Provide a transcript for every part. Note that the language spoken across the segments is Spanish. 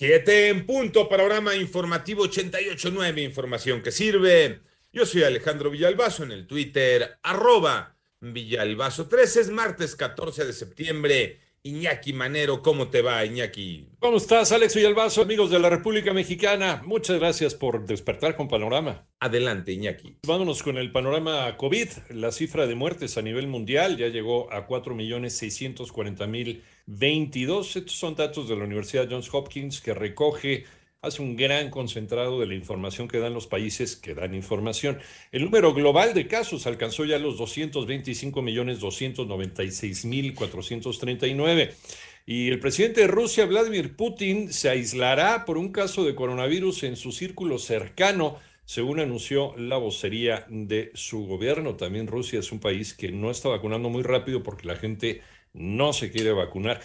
Siete en punto, panorama informativo 88.9, información que sirve. Yo soy Alejandro Villalbazo en el Twitter, arroba Villalbazo 13, es martes 14 de septiembre. Iñaki Manero, ¿cómo te va, Iñaki? ¿Cómo estás, Alex Villalbazo, amigos de la República Mexicana? Muchas gracias por despertar con Panorama. Adelante, Iñaki. Vámonos con el panorama COVID. La cifra de muertes a nivel mundial ya llegó a 4.640.022. Estos son datos de la Universidad Johns Hopkins que recoge hace un gran concentrado de la información que dan los países que dan información. El número global de casos alcanzó ya los 225 millones 296 mil 439. Y el presidente de Rusia, Vladimir Putin, se aislará por un caso de coronavirus en su círculo cercano, según anunció la vocería de su gobierno. También Rusia es un país que no está vacunando muy rápido porque la gente no se quiere vacunar.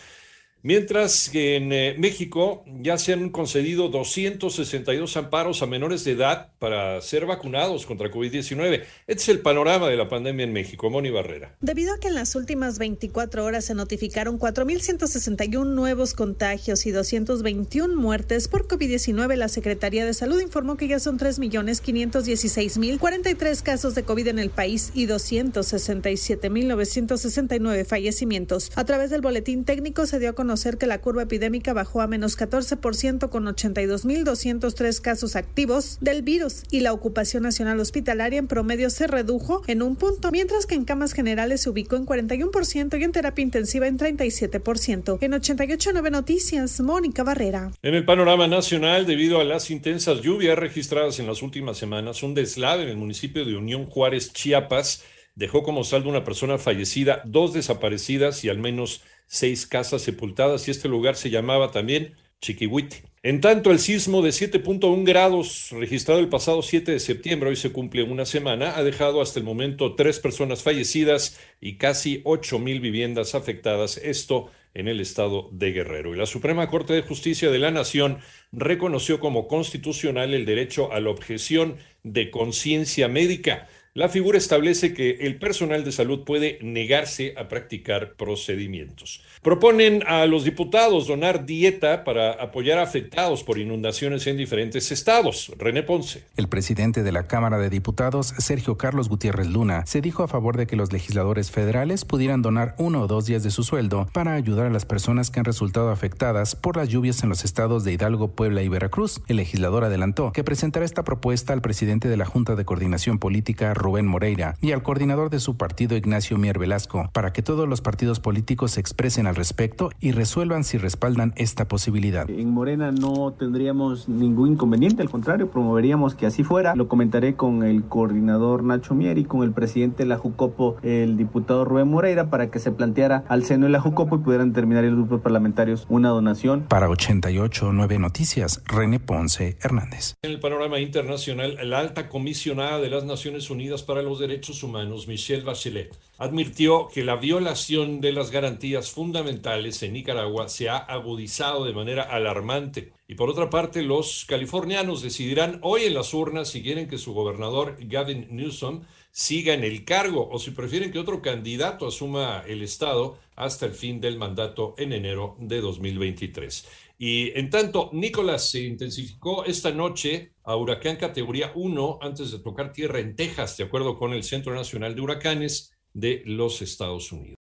Mientras que en eh, México ya se han concedido 262 amparos a menores de edad para ser vacunados contra COVID-19. Este es el panorama de la pandemia en México. Moni Barrera. Debido a que en las últimas 24 horas se notificaron 4.161 nuevos contagios y 221 muertes por COVID-19, la Secretaría de Salud informó que ya son 3.516.043 casos de COVID en el país y 267.969 fallecimientos. A través del boletín técnico se dio a conocer que la curva epidémica bajó a menos 14% con 82.203 casos activos del virus y la ocupación nacional hospitalaria en promedio se redujo en un punto, mientras que en camas generales se ubicó en 41% y en terapia intensiva en 37%. En 88.9 Noticias, Mónica Barrera. En el panorama nacional, debido a las intensas lluvias registradas en las últimas semanas, un deslave en el municipio de Unión Juárez, Chiapas, dejó como saldo una persona fallecida, dos desaparecidas y al menos seis casas sepultadas y este lugar se llamaba también Chiquihuite. En tanto, el sismo de 7.1 grados registrado el pasado 7 de septiembre, hoy se cumple una semana, ha dejado hasta el momento tres personas fallecidas y casi 8 mil viviendas afectadas, esto en el estado de Guerrero. Y la Suprema Corte de Justicia de la Nación reconoció como constitucional el derecho a la objeción de conciencia médica. La figura establece que el personal de salud puede negarse a practicar procedimientos. Proponen a los diputados donar dieta para apoyar a afectados por inundaciones en diferentes estados. René Ponce. El presidente de la Cámara de Diputados, Sergio Carlos Gutiérrez Luna, se dijo a favor de que los legisladores federales pudieran donar uno o dos días de su sueldo para ayudar a las personas que han resultado afectadas por las lluvias en los estados de Hidalgo, Puebla y Veracruz. El legislador adelantó que presentará esta propuesta al presidente de la Junta de Coordinación Política, Rubén Moreira, y al coordinador de su partido, Ignacio Mier Velasco, para que todos los partidos políticos se expresen al respecto y resuelvan si respaldan esta posibilidad. En Morena no tendríamos ningún inconveniente, al contrario, promoveríamos que así fuera. Lo comentaré con el coordinador Nacho Mier y con el presidente de la Jucopo, el diputado Rubén Moreira, para que se planteara al seno de la Jucopo y pudieran terminar los grupos parlamentarios una donación. Para 88 9 Noticias, René Ponce Hernández. En el panorama internacional, la alta comisionada de las Naciones Unidas para los Derechos Humanos, Michelle Bachelet, advirtió que la violación de las garantías fundamentales en Nicaragua se ha agudizado de manera alarmante. Y por otra parte, los californianos decidirán hoy en las urnas si quieren que su gobernador Gavin Newsom siga en el cargo o si prefieren que otro candidato asuma el Estado hasta el fin del mandato en enero de 2023. Y en tanto, Nicolás se intensificó esta noche a huracán categoría 1 antes de tocar tierra en Texas, de acuerdo con el Centro Nacional de Huracanes de los Estados Unidos.